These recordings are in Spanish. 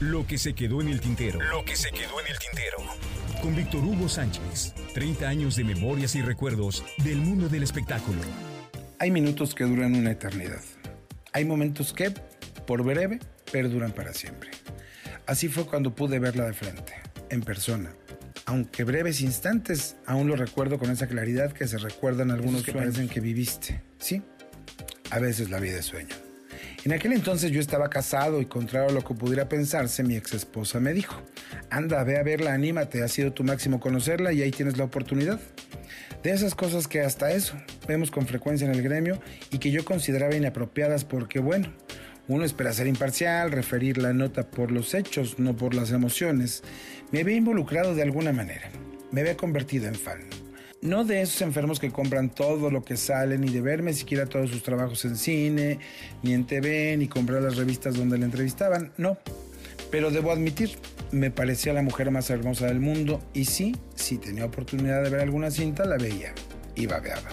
Lo que se quedó en el tintero. Lo que se quedó en el tintero. Con Víctor Hugo Sánchez. 30 años de memorias y recuerdos del mundo del espectáculo. Hay minutos que duran una eternidad. Hay momentos que, por breve, perduran para siempre. Así fue cuando pude verla de frente, en persona. Aunque breves instantes, aún lo recuerdo con esa claridad que se recuerdan algunos que parecen que viviste. Sí, a veces la vida es sueño. En aquel entonces yo estaba casado y contrario a lo que pudiera pensarse, mi ex esposa me dijo, anda, ve a verla, anímate, ha sido tu máximo conocerla y ahí tienes la oportunidad. De esas cosas que hasta eso vemos con frecuencia en el gremio y que yo consideraba inapropiadas porque, bueno, uno espera ser imparcial, referir la nota por los hechos, no por las emociones. Me había involucrado de alguna manera. Me había convertido en fan. No de esos enfermos que compran todo lo que sale, ni de verme siquiera todos sus trabajos en cine, ni en TV, ni comprar las revistas donde le entrevistaban, no. Pero debo admitir, me parecía la mujer más hermosa del mundo y sí, si tenía oportunidad de ver alguna cinta, la veía y babeaba.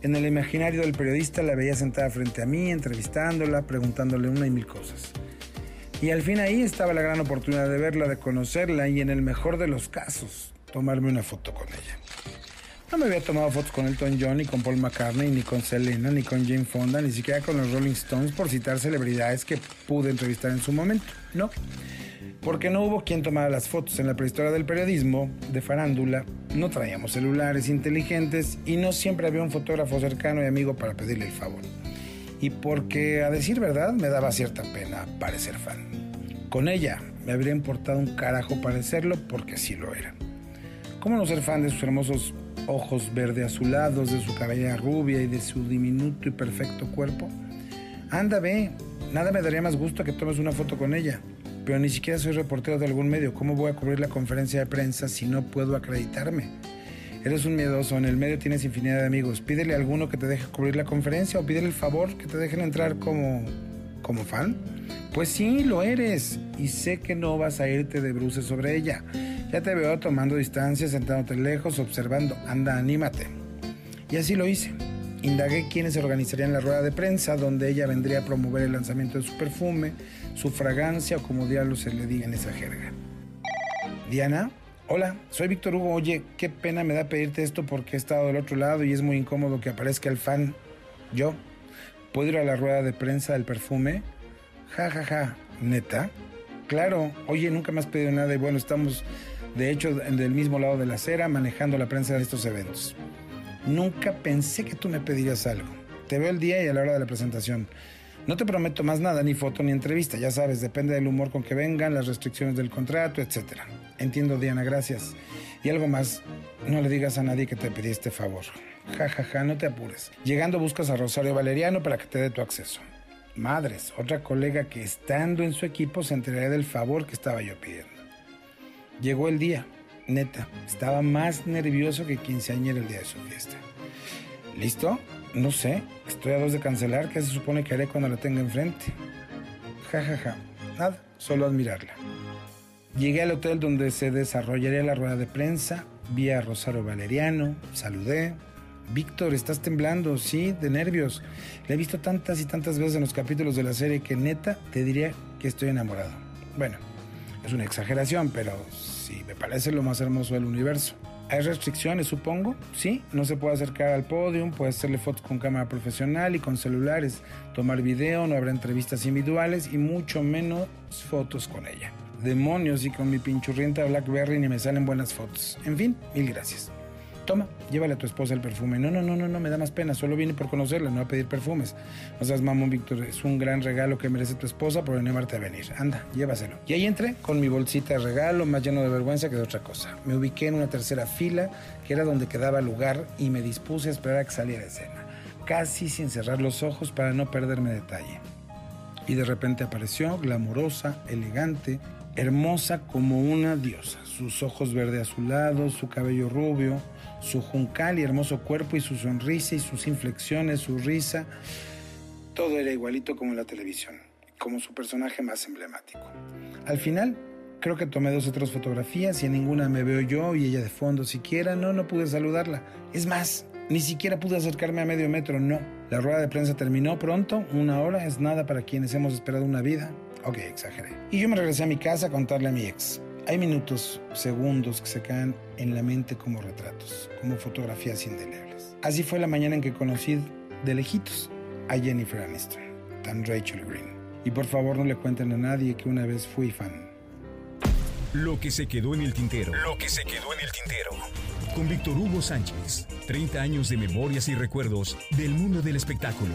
En el imaginario del periodista la veía sentada frente a mí, entrevistándola, preguntándole una y mil cosas. Y al fin ahí estaba la gran oportunidad de verla, de conocerla y en el mejor de los casos, tomarme una foto con ella. No me había tomado fotos con Elton John, ni con Paul McCartney, ni con Selena, ni con Jane Fonda, ni siquiera con los Rolling Stones, por citar celebridades que pude entrevistar en su momento. No. Porque no hubo quien tomara las fotos. En la prehistoria del periodismo, de farándula, no traíamos celulares inteligentes y no siempre había un fotógrafo cercano y amigo para pedirle el favor. Y porque, a decir verdad, me daba cierta pena parecer fan. Con ella me habría importado un carajo parecerlo porque sí lo era. ¿Cómo no ser fan de sus hermosos ojos verde azulados, de su cabella rubia y de su diminuto y perfecto cuerpo. Anda, ve, nada me daría más gusto que tomes una foto con ella. Pero ni siquiera soy reportero de algún medio. ¿Cómo voy a cubrir la conferencia de prensa si no puedo acreditarme? Eres un miedoso, en el medio tienes infinidad de amigos. Pídele a alguno que te deje cubrir la conferencia o pídele el favor que te dejen entrar como como fan. Pues sí, lo eres. Y sé que no vas a irte de bruces sobre ella. Ya te veo tomando distancia, sentándote lejos, observando. Anda, anímate. Y así lo hice. Indagué quiénes organizarían la rueda de prensa, donde ella vendría a promover el lanzamiento de su perfume, su fragancia o como diablo se le diga en esa jerga. Diana, hola, soy Víctor Hugo. Oye, qué pena me da pedirte esto porque he estado del otro lado y es muy incómodo que aparezca el fan. Yo, ¿puedo ir a la rueda de prensa del perfume? Ja, ja, ja, neta. Claro, oye, nunca me has pedido nada y bueno, estamos de hecho, del mismo lado de la acera, manejando la prensa de estos eventos. Nunca pensé que tú me pedirías algo. Te veo el día y a la hora de la presentación. No te prometo más nada, ni foto ni entrevista, ya sabes, depende del humor con que vengan, las restricciones del contrato, etc. Entiendo, Diana, gracias. Y algo más, no le digas a nadie que te pedí este favor. Ja, ja, ja, no te apures. Llegando buscas a Rosario Valeriano para que te dé tu acceso. Madres, otra colega que estando en su equipo se enteraría del favor que estaba yo pidiendo. Llegó el día, neta, estaba más nervioso que quinceañera el día de su fiesta. ¿Listo? No sé, estoy a dos de cancelar, ¿qué se supone que haré cuando la tenga enfrente? Ja, ja, ja, nada, solo admirarla. Llegué al hotel donde se desarrollaría la rueda de prensa, vi a Rosario Valeriano, saludé. Víctor, estás temblando, sí, de nervios. Le he visto tantas y tantas veces en los capítulos de la serie que neta te diría que estoy enamorado. Bueno, es una exageración, pero sí, me parece lo más hermoso del universo. Hay restricciones, supongo. Sí, no se puede acercar al podio, puede hacerle fotos con cámara profesional y con celulares, tomar video, no habrá entrevistas individuales y mucho menos fotos con ella. Demonios, y con mi pinchurrienta Blackberry ni me salen buenas fotos. En fin, mil gracias. Toma, llévale a tu esposa el perfume. No, no, no, no, no, me da más pena. Solo vine por conocerla, no a pedir perfumes. O sea, mamón, Víctor, es un gran regalo que merece tu esposa por animarte a venir. Anda, llévaselo. Y ahí entré con mi bolsita de regalo, más lleno de vergüenza que de otra cosa. Me ubiqué en una tercera fila, que era donde quedaba lugar, y me dispuse a esperar a que saliera escena. Casi sin cerrar los ojos para no perderme detalle. Y de repente apareció, glamurosa, elegante, hermosa como una diosa. Sus ojos verde azulados, su cabello rubio, su juncal y hermoso cuerpo y su sonrisa y sus inflexiones, su risa. Todo era igualito como en la televisión, como su personaje más emblemático. Al final, creo que tomé dos o tres fotografías y en ninguna me veo yo y ella de fondo siquiera. No, no pude saludarla. Es más, ni siquiera pude acercarme a medio metro, no. La rueda de prensa terminó pronto, una hora es nada para quienes hemos esperado una vida. Ok, exageré. Y yo me regresé a mi casa a contarle a mi ex. Hay minutos, segundos que se quedan en la mente como retratos, como fotografías indelebles. Así fue la mañana en que conocí de lejitos a Jennifer Aniston, tan Rachel Green. Y por favor no le cuenten a nadie que una vez fui fan. Lo que se quedó en el tintero. Lo que se quedó en el tintero. Con Víctor Hugo Sánchez. 30 años de memorias y recuerdos del mundo del espectáculo.